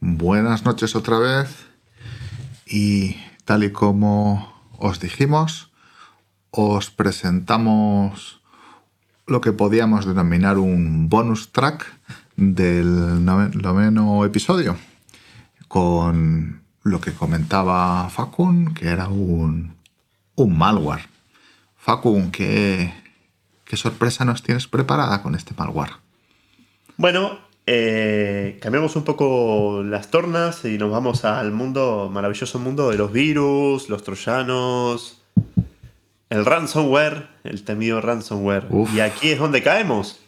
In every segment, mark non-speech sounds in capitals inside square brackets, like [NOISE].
buenas noches otra vez y tal y como os dijimos, os presentamos lo que podíamos denominar un bonus track del noveno episodio con lo que comentaba Facun, que era un, un malware. Facun, ¿qué, ¿qué sorpresa nos tienes preparada con este malware? Bueno, eh, cambiamos un poco las tornas y nos vamos al mundo, maravilloso mundo de los virus, los troyanos, el ransomware, el temido ransomware. Y aquí es donde caemos.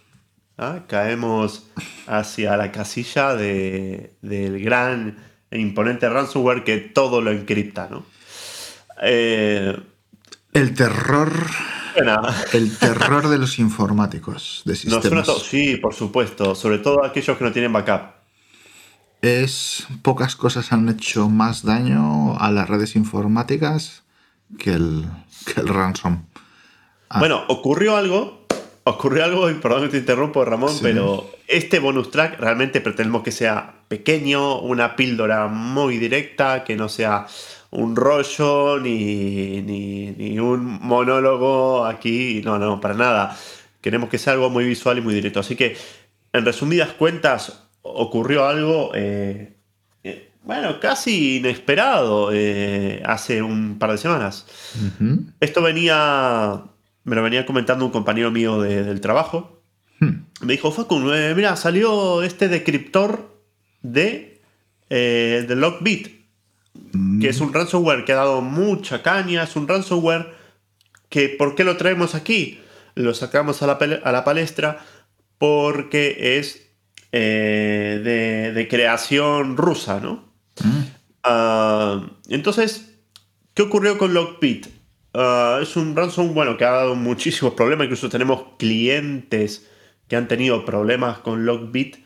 ¿ah? Caemos hacia la casilla de, del gran e imponente ransomware que todo lo encripta. ¿no? Eh, el terror el terror de los informáticos de sistemas. sí, por supuesto. Sobre todo aquellos que no tienen backup. Es pocas cosas han hecho más daño a las redes informáticas que el, el ransom. Ah. Bueno, ocurrió algo. Ocurrió algo, y perdón que te interrumpo, Ramón, pero este bonus track realmente pretendemos que sea pequeño, una píldora muy directa, que no sea un rollo ni, ni, un monólogo aquí. No, no, para nada. Queremos que sea algo muy visual y muy directo. Así que, en resumidas cuentas, ocurrió algo, eh, eh, bueno, casi inesperado eh, hace un par de semanas. Esto venía, me lo venía comentando un compañero mío del trabajo. Hmm. Me dijo, Facu, mira, salió este decriptor de, de Lockbit que es un ransomware que ha dado mucha caña, es un ransomware que ¿por qué lo traemos aquí? Lo sacamos a la, palestra porque es eh, de, creación rusa, ¿no? Mm. Ah, entonces, ¿qué ocurrió con Lockbit? Ah, es un ransomware bueno, que ha dado muchísimos problemas, incluso tenemos clientes que han tenido problemas con Lockbit.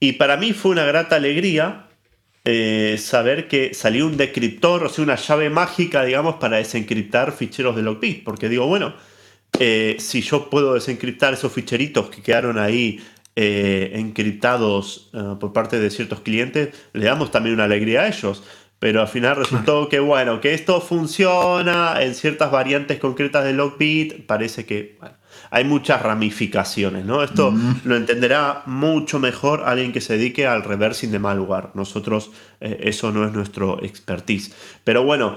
Y para mí fue una grata alegría eh, saber que salió un decriptor, o sea, una llave mágica, digamos, para desencriptar ficheros de Lockbit. Porque digo, bueno, eh, si yo puedo desencriptar esos ficheritos que quedaron ahí eh, encriptados por parte de ciertos clientes, le damos también una alegría a ellos. Pero al final resultó que, bueno, que esto funciona en ciertas variantes concretas de Lockbit. Parece que, hay muchas ramificaciones, ¿no? Esto lo entenderá mucho mejor alguien que se dedique al reversing de malware. Nosotros, eh, eso no es nuestro expertise. Pero bueno,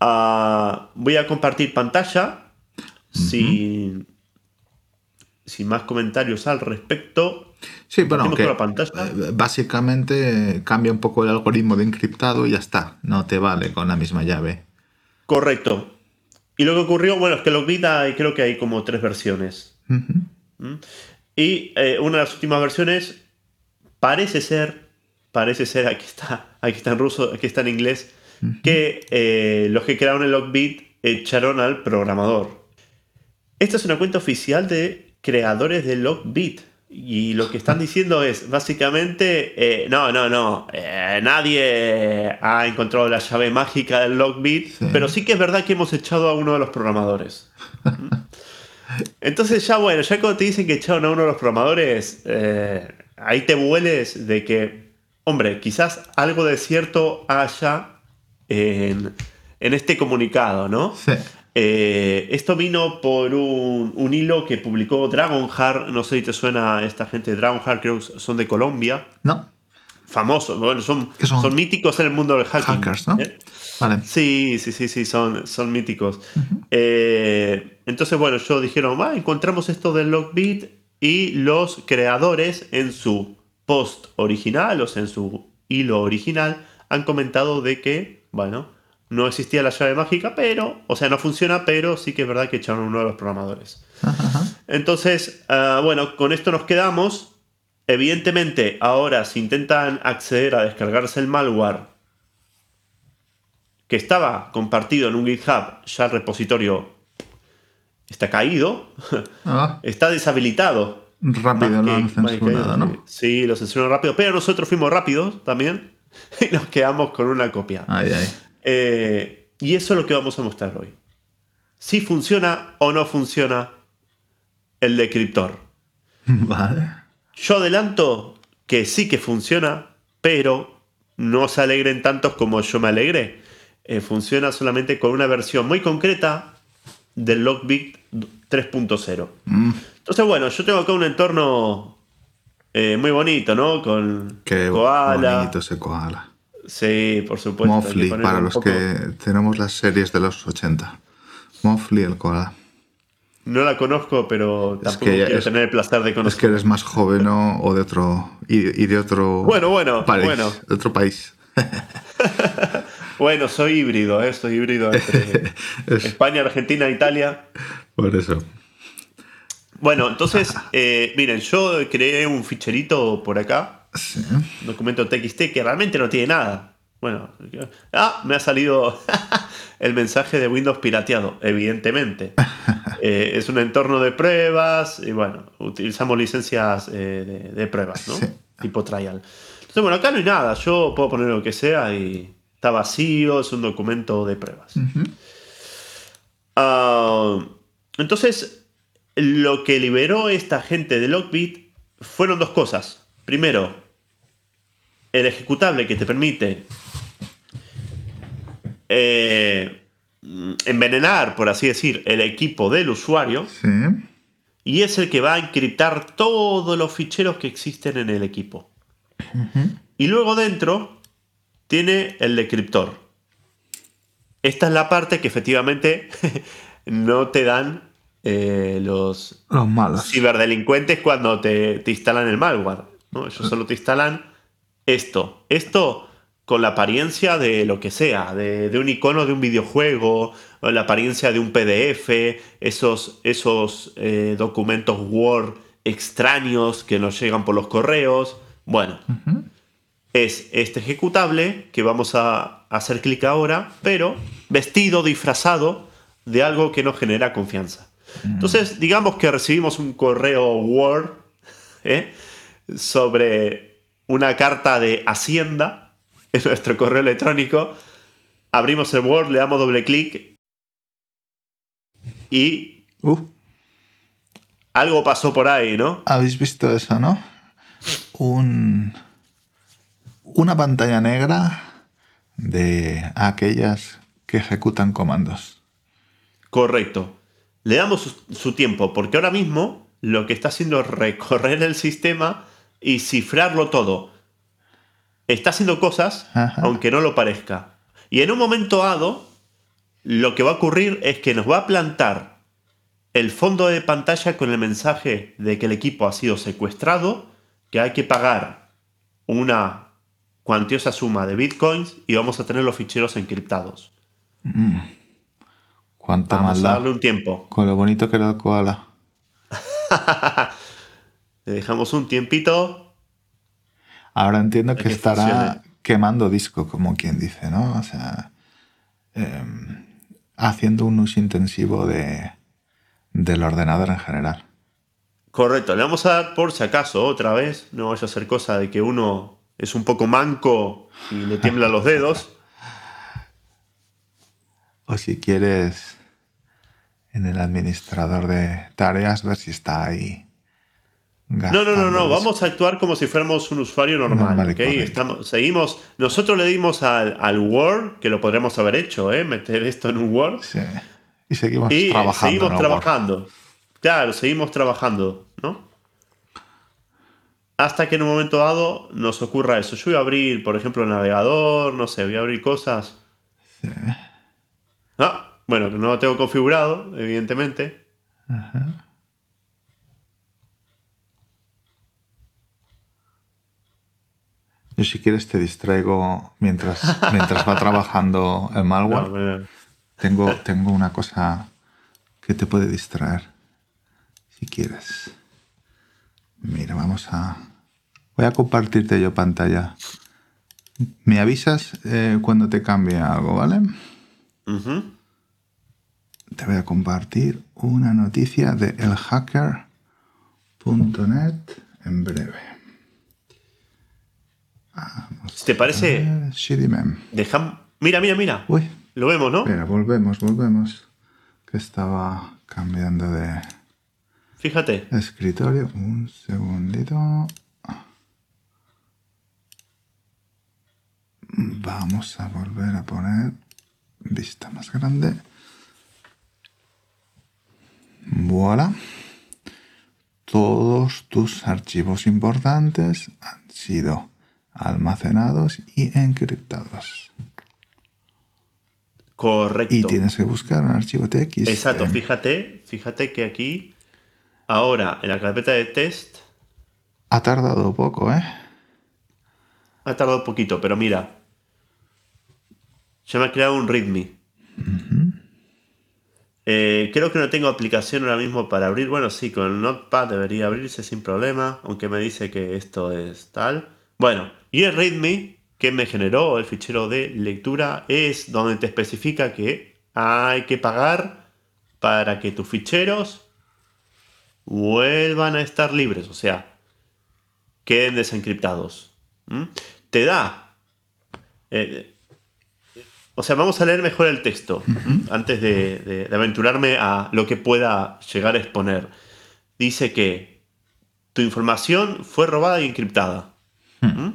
ah, voy a compartir pantalla. sin, más comentarios al respecto. Sí, bueno, que eh, básicamente cambia un poco el algoritmo de encriptado y ya está. No te vale con la misma llave. Correcto. Y lo que ocurrió, bueno, es que Lockbit hay, creo que hay como tres versiones. ¿Mm? Y eh, una de las últimas versiones parece ser, parece ser, aquí está, aquí está en ruso, aquí está en inglés, que eh, los que crearon el Lockbit echaron al programador. Esta es una cuenta oficial de creadores de Lockbit. Y lo que están diciendo es, básicamente, eh, no, no, no, eh, nadie ha encontrado la llave mágica del Lockbit, pero sí que es verdad que hemos echado a uno de los programadores. [LAUGHS] Entonces ya bueno, ya cuando te dicen que echaron a uno de los programadores, eh, ahí te vueles de que, hombre, quizás algo de cierto haya en, en este comunicado, ¿no? Sí. Eh, esto vino por un, hilo que publicó Dragonheart. No sé si te suena esta gente de Dragonheart, creo que son de Colombia. No. Famosos, bueno, son, son? míticos en el mundo del hacking. Hackers, ¿no? ¿eh? Vale. Sí, sí, sí, sí, son, son míticos. Eh, entonces, bueno, yo dijeron, va, encontramos esto del Lockbit y los creadores en su post original, o sea, en su hilo original, han comentado de que, bueno, no existía la llave mágica, pero, o sea, no funciona, pero sí que es verdad que echaron uno de los programadores. Entonces, ah, bueno, con esto nos quedamos. Evidentemente, ahora si intentan acceder a descargarse el malware que estaba compartido en un GitHub, ya el repositorio está caído, [LAUGHS] ah. está deshabilitado. Rápido lo han censurado, ¿no? Sí, lo censuraron rápido, pero nosotros fuimos rápidos también [LAUGHS] y nos quedamos con una copia. Ay, ay. Eh, y eso es lo que vamos a mostrar hoy. Si funciona o no funciona el decriptor. [LAUGHS] Vale. Yo adelanto que sí que funciona, pero no se alegren tantos como yo me alegré. Eh, funciona solamente con una versión muy concreta del Logbit 3.0. Mm. Entonces, bueno, yo tengo acá un entorno eh, muy bonito, ¿no? Con Qué koala. bonito ese koala. Sí, por supuesto. que Mofli, para los poco- que tenemos las series de los 80. Mofli el koala. No la conozco, pero tampoco que ya quiero es- tener el placer de Es conocer. que eres más joven o, o de otro. Y, y de otro. Bueno, bueno, país, bueno. De otro país. [LAUGHS] Bueno, soy híbrido, ¿eh? Soy híbrido entre [LAUGHS] Es- España, Argentina, Italia. por eso. Bueno, entonces, eh, miren, yo creé un ficherito por acá, Sí. un documento TXT que realmente no tiene nada. Bueno, ah, me ha salido [LAUGHS] el mensaje de Windows pirateado, evidentemente. [LAUGHS] Eh, es un entorno de pruebas y bueno, utilizamos licencias eh, de, de pruebas, ¿no? Sí. Tipo trial. Entonces, bueno, acá no hay nada, yo puedo poner lo que sea y está vacío, es un documento de pruebas. Ah, entonces, lo que liberó esta gente de Lockbit fueron dos cosas. Primero, el ejecutable que te permite eh, envenenar, por así decir, el equipo del usuario Sí. y es el que va a encriptar todos los ficheros que existen en el equipo. Y luego dentro tiene el decriptor. Esta es la parte que efectivamente [LAUGHS] no te dan eh, los Los malos. ciberdelincuentes cuando te, te instalan el malware. ¿no? Ellos solo te instalan esto. Esto con la apariencia de lo que sea, de, de un icono de un videojuego, o la apariencia de un PDF, esos, esos eh, documentos Word extraños que nos llegan por los correos. Bueno, es este ejecutable que vamos a hacer clic ahora, pero vestido, disfrazado de algo que nos genera confianza. Entonces, digamos que recibimos un correo Word ¿eh? sobre una carta de Hacienda [LAUGHS] en nuestro correo electrónico. Abrimos el Word, le damos doble clic y Uh, algo pasó por ahí, ¿no? ¿Habéis visto eso, no? Un, una pantalla negra de aquellas que ejecutan comandos. Correcto. Le damos su, su tiempo, porque ahora mismo lo que está haciendo es recorrer el sistema y cifrarlo todo. Está haciendo cosas, Ajá. aunque no lo parezca. Y en un momento dado, lo que va a ocurrir es que nos va a plantar el fondo de pantalla con el mensaje de que el equipo ha sido secuestrado, que hay que pagar una cuantiosa suma de bitcoins y vamos a tener los ficheros encriptados. Cuánta Vamos a darle un tiempo. Con lo bonito que era el koala. [LAUGHS] Le dejamos un tiempito. Ahora entiendo que que estará funcione. quemando disco, como quien dice, ¿no? O sea, em, haciendo un uso intensivo de, del ordenador en general. Correcto, le vamos a dar por si acaso otra vez. No vaya a ser cosa de que uno es un poco manco y le tiemblan los dedos. [LAUGHS] O si quieres en el administrador de tareas ver si está ahí. No, no, no, no. Vamos a actuar como si fuéramos un usuario normal. Normal seguimos. Nosotros le dimos al, al Word, que lo podremos haber hecho, ¿eh? meter esto en un Word. Sí. Y seguimos Y trabajando. seguimos trabajando. Claro, seguimos trabajando, ¿no? Hasta que en un momento dado nos ocurra eso. Yo voy a abrir, por ejemplo, el navegador, no sé, voy a abrir cosas. Ah, bueno, que no lo tengo configurado, evidentemente. Yo si quieres te distraigo mientras, mientras va trabajando el malware. [LAUGHS] No, Tengo, tengo una cosa que te puede distraer. Si quieres. Mira, vamos a... Voy a compartirte yo pantalla. Me avisas eh, cuando te cambie algo, ¿vale? Te voy a compartir una noticia de elhacker.net en breve. Te parece, Shitty dejamos... Mira, mira, mira. Uy, Lo vemos, ¿no? espera, volvemos, volvemos. Que estaba cambiando de Fíjate. escritorio. Un segundito. Vamos a volver a poner vista más grande. Voilà. Todos tus archivos importantes han sido almacenados y encriptados. Correcto. Y tienes que buscar un archivo TX. Exacto, fíjate, fíjate que aquí, ahora en la carpeta de test, Ha tardado poco, ¿eh? ha tardado poquito, pero mira, ya me ha creado un README. Eh, creo que no tengo aplicación ahora mismo para abrir. Bueno, sí, con el Notepad debería abrirse sin problema, aunque me dice que esto es tal. Bueno, y el README que me generó el fichero de lectura es donde te especifica que hay que pagar para que tus ficheros vuelvan a estar libres, o sea, queden desencriptados. ¿Mm? Te da eh, o sea, vamos a leer mejor el texto antes de, de- de aventurarme a lo que pueda llegar a exponer. Dice que tu información fue robada y encriptada. ¿Mm?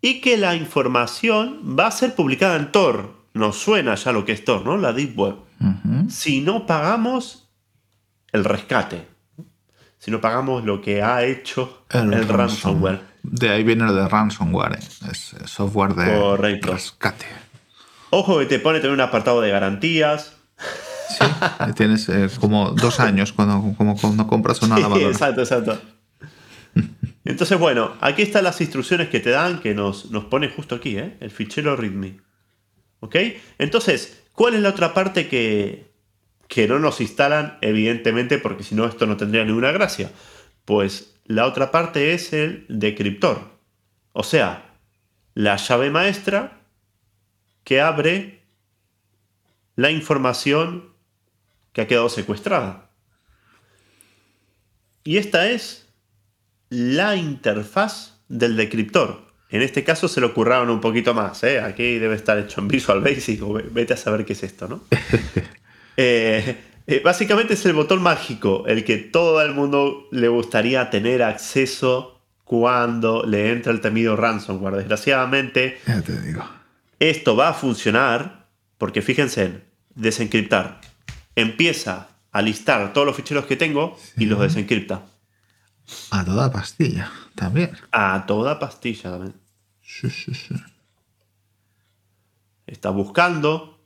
Y que la información va a ser publicada en Tor. Nos suena ya lo que es Tor, ¿no? La Deep Web. Si no pagamos el rescate. Si no pagamos lo que ha hecho el, ransom. ransomware. De ahí viene lo de ransomware. ¿eh? Es software de Correcto. rescate. Ojo que te pone también un apartado de garantías. Sí, tienes eh, como dos años cuando, como cuando compras una [LAUGHS] Sí, lavadora. exacto, exacto. Entonces, bueno, aquí están las instrucciones que te dan, que nos, nos pone justo aquí, ¿eh? el fichero README. ¿Ok? Entonces, ¿cuál es la otra parte que, que no nos instalan, evidentemente, porque si no esto no tendría ninguna gracia? Pues la otra parte es el decriptor. O sea, la llave maestra que abre la información que ha quedado secuestrada. Y esta es la interfaz del decriptor. En este caso se lo curraron un poquito más. ¿eh? Aquí debe estar hecho en Visual Basic o ve- vete a saber qué es esto, ¿no? [LAUGHS] Eh, eh, básicamente es el botón mágico, el que todo el mundo le gustaría tener acceso cuando le entra el temido ransomware. Desgraciadamente, Ya te digo. esto va a funcionar porque fíjense en desencriptar. Empieza a listar todos los ficheros que tengo y los desencripta. A toda pastilla también. A toda pastilla también. Sí, sí, sí. Está buscando.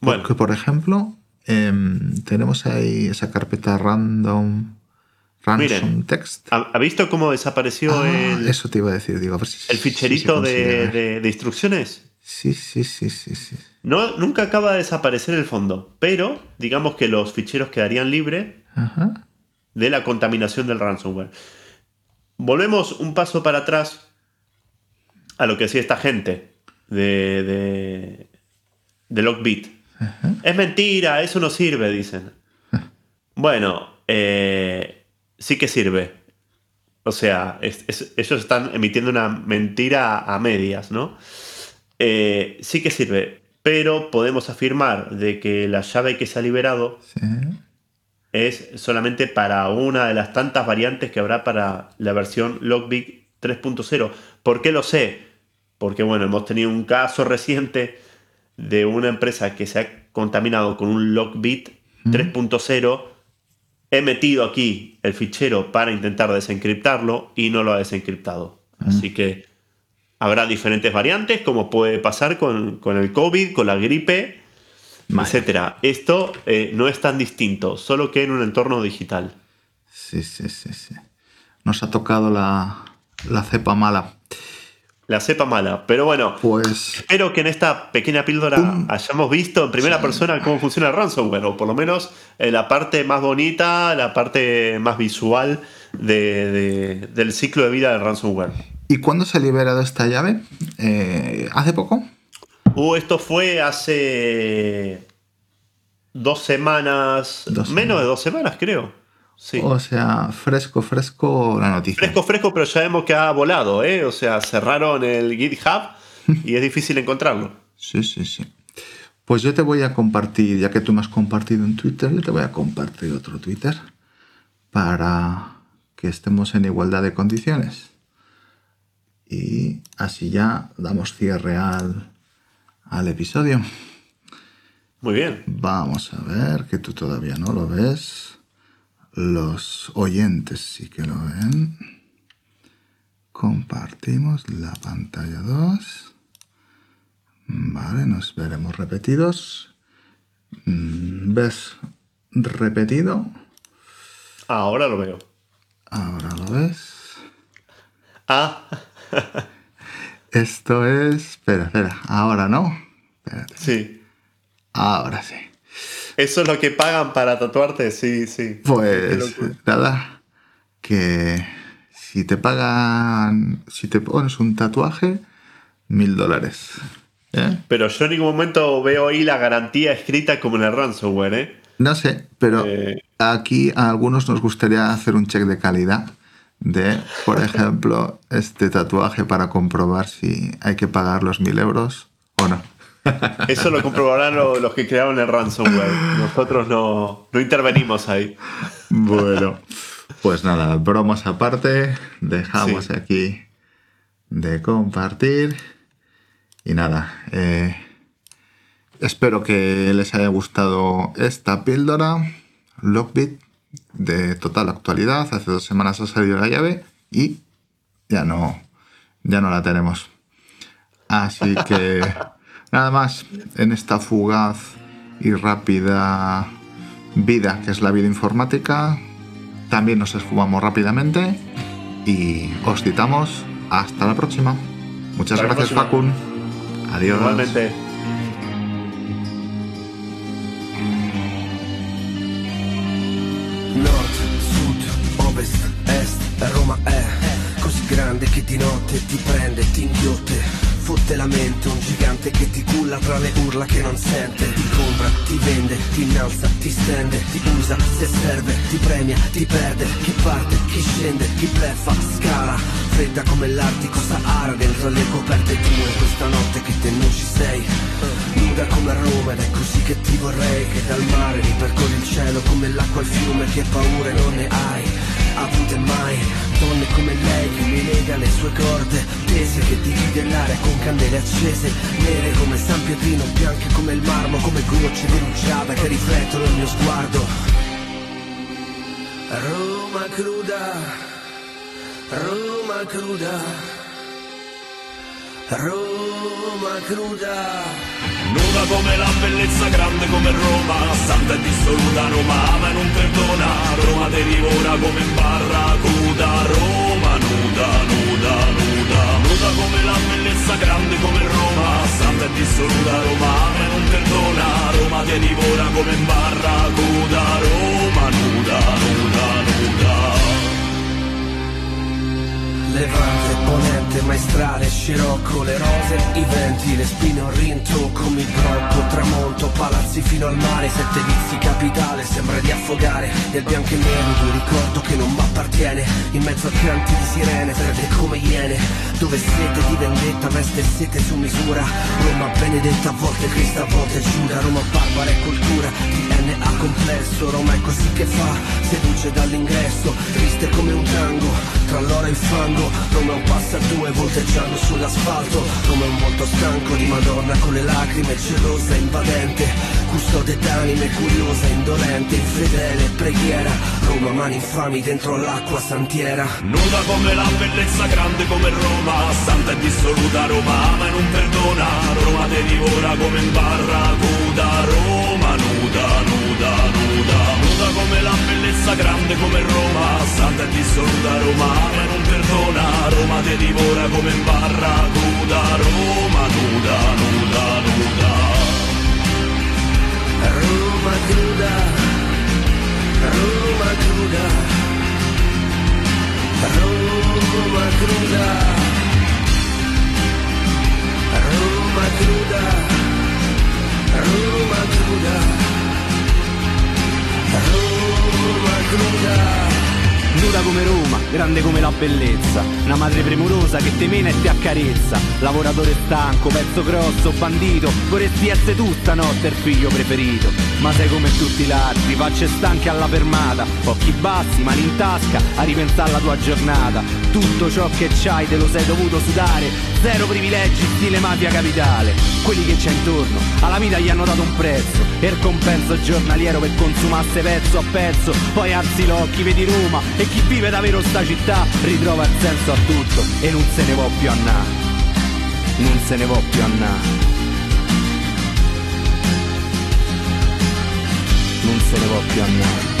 Bueno, Porque, por ejemplo, em, tenemos ahí esa carpeta random, ransom Miren, text. ¿ha, visto cómo desapareció Ah, el, Eso te iba a decir, digo, a ver si- el ficherito de- de instrucciones? Sí, sí, sí, sí, sí. No, nunca acaba de desaparecer el fondo, pero digamos que los ficheros quedarían libres Ajá. de la contaminación del ransomware. Volvemos un paso para atrás a lo que decía esta gente de, de, de Lockbit. Es mentira, eso no sirve, dicen. [LAUGHS] Bueno, eh, sí que sirve. O sea, es- es- ellos están emitiendo una mentira a medias, ¿no? Eh, sí que sirve, pero podemos afirmar de que la llave que se ha liberado Sí. es solamente para una de las tantas variantes que habrá para la versión Logbit 3.0. ¿Por qué lo sé? Porque bueno, hemos tenido un caso reciente de una empresa que se ha contaminado con un Logbit 3.0. He metido aquí el fichero para intentar desencriptarlo y no lo ha desencriptado. Así que habrá diferentes variantes, como puede pasar con, con el COVID, con la gripe, Vale. etcétera. Esto eh, no es tan distinto, solo que en un entorno digital. Sí, sí, sí, sí. Nos ha tocado la, la cepa mala. La cepa mala. Pero bueno, Pues espero que en esta pequeña píldora hayamos visto en primera persona cómo funciona el ransomware, o por lo menos eh, la parte más bonita, la parte más visual de- de- del ciclo de vida del ransomware. ¿Y cuándo se ha liberado esta llave? Eh, ¿Hace poco? Uh, esto fue hace dos semanas, Dos menos de dos semanas creo. Sí. O sea, fresco, fresco la noticia. Fresco, fresco, pero ya vemos que ha volado, ¿eh? O sea, cerraron el GitHub [LAUGHS] y es difícil encontrarlo. Sí, sí, sí. Pues yo te voy a compartir, ya que tú me has compartido en Twitter, yo te voy a compartir otro Twitter para que estemos en igualdad de condiciones. Y así ya damos cierre al, al episodio. Muy bien. Vamos a ver, que tú todavía no lo ves. Los oyentes sí que lo ven. Compartimos la pantalla 2. Vale, nos veremos repetidos. ¿Ves repetido? Ahora lo veo. Ahora lo ves. Ah, [LAUGHS] Esto es... Espera, espera. Ahora no. Espérate. sí. Ahora sí. Eso es lo que pagan para tatuarte, sí, sí. Pues nada, que si te pagan, si te pones un tatuaje, mil dólares. ¿eh? Pero yo en ningún momento veo ahí la garantía escrita como en el ransomware, ¿eh? No sé, pero Eh. aquí a algunos nos gustaría hacer un check de calidad de, por ejemplo, este tatuaje para comprobar si hay que pagar los mil euros o no. Eso lo comprobarán lo- los que crearon el ransomware. Nosotros no, no intervenimos ahí. Bueno, pues nada, bromas aparte, dejamos Sí. aquí de compartir. Y nada, eh, espero que les haya gustado esta píldora, Lockbit, de total actualidad. Hace dos semanas ha salido la llave y ya no, ya no la tenemos. Así [LAUGHS] que nada más en esta fugaz y rápida vida que es la vida informática. También nos esfumamos rápidamente y os citamos hasta la próxima. Muchas la gracias, próxima. Facun. Adiós. Igualmente. Inghiotte. Fotte la mente, un gigante che ti culla tra le urla che non sente. Ti compra, ti vende, ti innalza, ti stende, ti usa se serve, ti premia, ti perde. Chi parte, chi scende, chi bleffa, scala. Fredda come l'Artico Sahara dentro le coperte tue. Questa notte che te non ci sei. Nuda come Roma ed è così che ti vorrei Che dal mare ripercorri il cielo come l'acqua al fiume Che paure non ne hai avute mai Donne come lei che mi lega le sue corde Tese che divide l'aria con candele accese Nere come San Pietrino, bianche come il marmo Come gocce di rugiada che riflettono il mio sguardo. Roma cruda Roma cruda Roma cruda. Nuda come la bellezza, grande come Roma Santa e dissoluta, Roma ama non perdona. Roma te divora come barracuda Roma nuda, nuda, nuda. Nuda come la bellezza, grande come Roma Santa e dissoluta, Roma ama non perdona. Roma te divora come barracuda maestrale, scirocco, le rose, i venti, le spine, un rintocco, mi blocco, tramonto, palazzi fino al mare, sette vizi, capitale, sembra di affogare, nel bianco e nero, un ricordo che non m'appartiene, in mezzo a canti di sirene, fredde come iene, dove sete di vendetta, veste sete su misura, Roma benedetta, a volte Cristo, a volte Giuda, Roma barbara e cultura, Complesso, Roma è così che fa, seduce dall'ingresso, triste come un tango, tra l'oro e il fango, Roma un passa due volteggiando sull'asfalto, Roma un volto stanco di Madonna con le lacrime, gelosa, invadente, custode d'anime, curiosa, indolente, infedele, preghiera, Roma mani infami dentro l'acqua santiera. Nuda come la bellezza, grande come Roma Santa e dissoluta, Roma ama e non perdona. Roma te divora come in barracuda Roma nuda, nuda, nuda Nuda come la bellezza, grande come Roma Santa e dissoluta, Roma ama e non perdona Roma te divora come in barracuda cruda. nuda come Roma, grande come la bellezza. Una madre premurosa che te mena e ti accarezza. Lavoratore stanco, pezzo grosso, bandito. Vorresti essere tu stanotte il figlio preferito. Ma sei come tutti gli altri, facce stanche alla fermata. Occhi bassi, mani in tasca, a ripensare alla tua giornata. Tutto ciò che c'hai te lo sei dovuto sudare. Zero privilegi, stile mafia capitale. Quelli che c'è intorno, alla vita gli hanno dato un prezzo. E il compenso giornaliero per consumasse pezzo a pezzo. Poi alzi l'occhi, vedi Roma. E chi vive davvero sta città ritrova il senso a tutto. E non se ne può più annà. Non se ne può più annà. essere coppia a me.